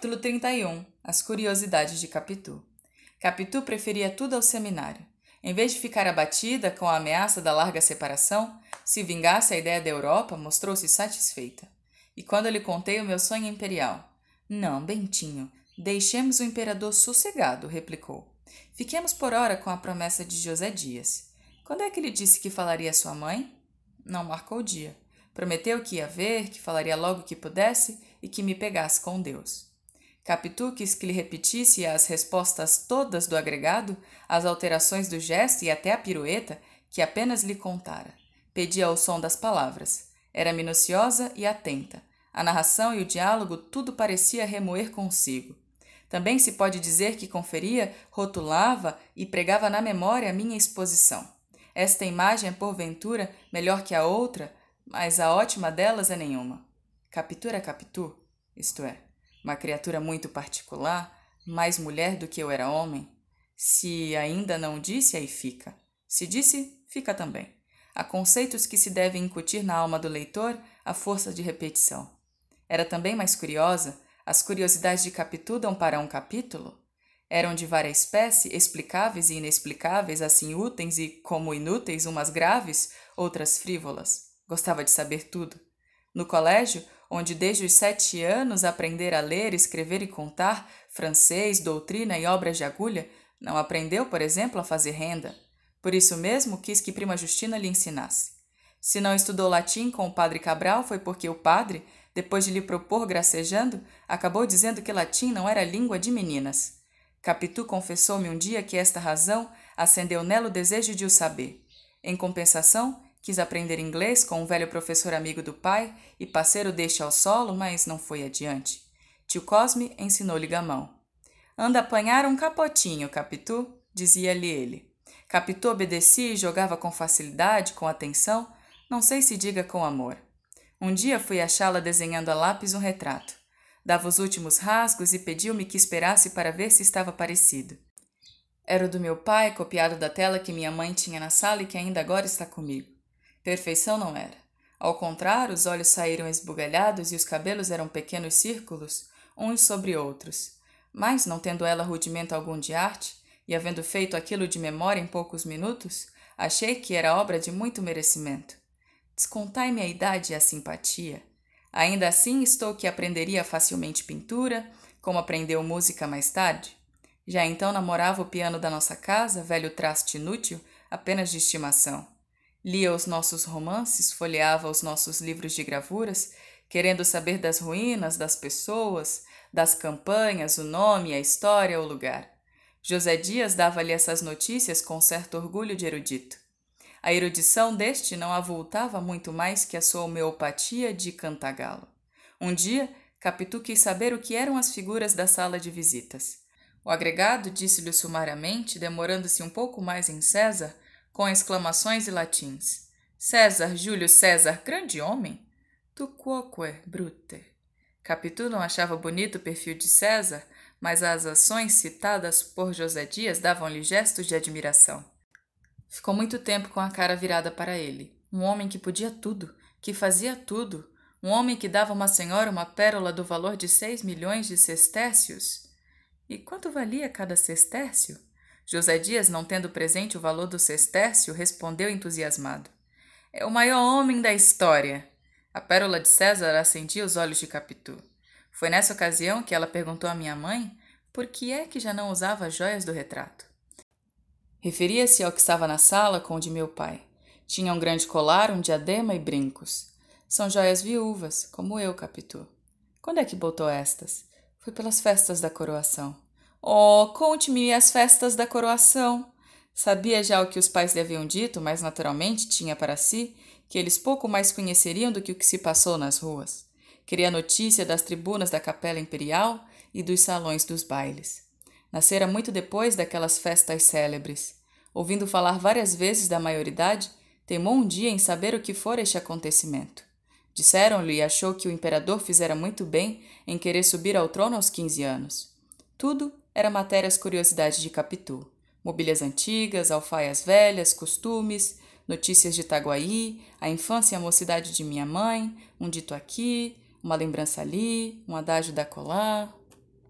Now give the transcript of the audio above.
Capítulo 31 As curiosidades de Capitu Capitu preferia tudo ao seminário. Em vez de ficar abatida com a ameaça da larga separação, se vingasse a ideia da Europa, mostrou-se satisfeita. E quando lhe contei o meu sonho imperial? Não, Bentinho, deixemos o imperador sossegado, replicou. Fiquemos por hora com a promessa de José Dias. Quando é que ele disse que falaria à sua mãe? Não marcou o dia. Prometeu que ia ver, que falaria logo que pudesse e que me pegasse com Deus. Capitu quis que lhe repetisse as respostas todas do agregado, as alterações do gesto e até a pirueta, que apenas lhe contara. Pedia o som das palavras. Era minuciosa e atenta. A narração e o diálogo tudo parecia remoer consigo. Também se pode dizer que conferia, rotulava e pregava na memória a minha exposição. Esta imagem é, porventura, melhor que a outra, mas a ótima delas é nenhuma. Capitu era Capitu, isto é, uma criatura muito particular, mais mulher do que eu era homem? Se ainda não disse, aí fica. Se disse, fica também. Há conceitos que se devem incutir na alma do leitor à força de repetição. Era também mais curiosa, as curiosidades de Capitu dão para um capítulo? Eram de várias espécie, explicáveis e inexplicáveis, assim úteis e, como inúteis, umas graves, outras frívolas. Gostava de saber tudo. No colégio, onde desde os sete anos aprender a ler, escrever e contar, francês, doutrina e obras de agulha, não aprendeu, por exemplo, a fazer renda. Por isso mesmo quis que prima Justina lhe ensinasse. Se não estudou latim com o padre Cabral, foi porque o padre, depois de lhe propor gracejando, acabou dizendo que latim não era língua de meninas. Capitu confessou-me um dia que esta razão acendeu nela o desejo de o saber. Em compensação, Quis aprender inglês com um velho professor amigo do pai e parceiro deste ao solo, mas não foi adiante. Tio Cosme ensinou-lhe gamão. Anda apanhar um capotinho, Capitu, dizia-lhe ele. Capitu obedecia e jogava com facilidade, com atenção, não sei se diga com amor. Um dia fui achá-la desenhando a lápis um retrato. Dava os últimos rasgos e pediu-me que esperasse para ver se estava parecido. Era o do meu pai, copiado da tela que minha mãe tinha na sala e que ainda agora está comigo. Perfeição não era. Ao contrário, os olhos saíram esbugalhados e os cabelos eram pequenos círculos, uns sobre outros. Mas, não tendo ela rudimento algum de arte, e havendo feito aquilo de memória em poucos minutos, achei que era obra de muito merecimento. Descontai-me a idade e a simpatia. Ainda assim, estou que aprenderia facilmente pintura, como aprendeu música mais tarde. Já então namorava o piano da nossa casa, velho traste inútil, apenas de estimação. Lia os nossos romances, folheava os nossos livros de gravuras, querendo saber das ruínas, das pessoas, das campanhas, o nome, a história, o lugar. José Dias dava-lhe essas notícias com certo orgulho de erudito. A erudição deste não avultava muito mais que a sua homeopatia de cantagalo. Um dia, Capitu quis saber o que eram as figuras da sala de visitas. O agregado disse-lhe sumariamente, demorando-se um pouco mais em César, com exclamações e latins. César, Júlio César, grande homem? Tu quoque, brute. Capitu não achava bonito o perfil de César, mas as ações citadas por José Dias davam-lhe gestos de admiração. Ficou muito tempo com a cara virada para ele. Um homem que podia tudo, que fazia tudo. Um homem que dava a uma senhora uma pérola do valor de seis milhões de sestércios. E quanto valia cada sestércio? José Dias, não tendo presente o valor do sestércio, respondeu entusiasmado: É o maior homem da história. A pérola de César acendia os olhos de Capitu. Foi nessa ocasião que ela perguntou à minha mãe por que é que já não usava as joias do retrato. Referia-se ao que estava na sala com o de meu pai. Tinha um grande colar, um diadema e brincos. São joias viúvas, como eu, Capitu. Quando é que botou estas? Foi pelas festas da coroação. Oh, conte-me as festas da coroação. Sabia já o que os pais lhe haviam dito, mas naturalmente tinha para si que eles pouco mais conheceriam do que o que se passou nas ruas. Queria notícia das tribunas da capela imperial e dos salões dos bailes. Nascera muito depois daquelas festas célebres. Ouvindo falar várias vezes da maioridade, teimou um dia em saber o que fora este acontecimento. Disseram-lhe e achou que o imperador fizera muito bem em querer subir ao trono aos quinze anos. Tudo era matérias curiosidades de Capitu. Mobílias antigas, alfaias velhas, costumes, notícias de Itaguaí, a infância e a mocidade de minha mãe, um dito aqui, uma lembrança ali, um adágio da colar,